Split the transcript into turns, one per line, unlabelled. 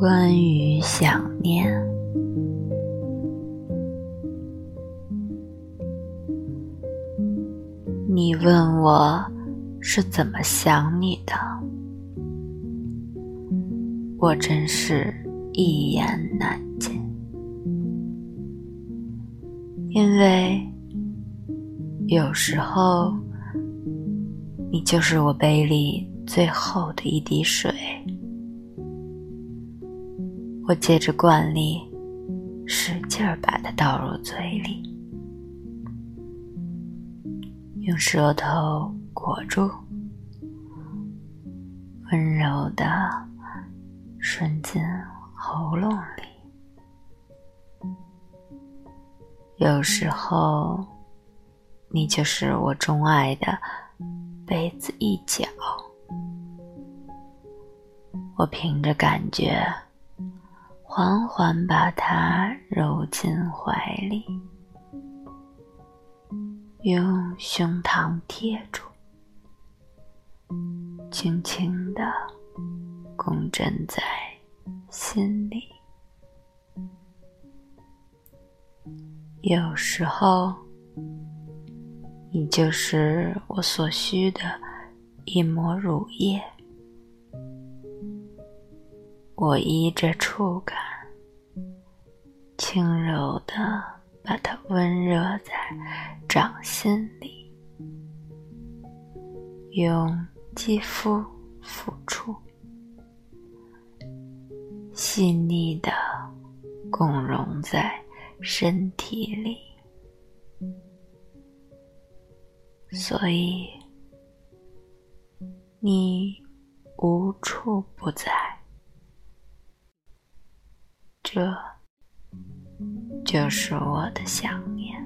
关于想念，你问我是怎么想你的，我真是一言难尽，因为有时候你就是我杯里最后的一滴水。我借着惯例，使劲儿把它倒入嘴里，用舌头裹住，温柔的顺进喉咙里。有时候，你就是我钟爱的杯子一角，我凭着感觉。缓缓把它揉进怀里，用胸膛贴住，轻轻的共振在心里。有时候，你就是我所需的一抹乳液。我依着触感，轻柔的把它温热在掌心里，用肌肤抚触，细腻的共融在身体里，所以你无处不在。这就是我的想念。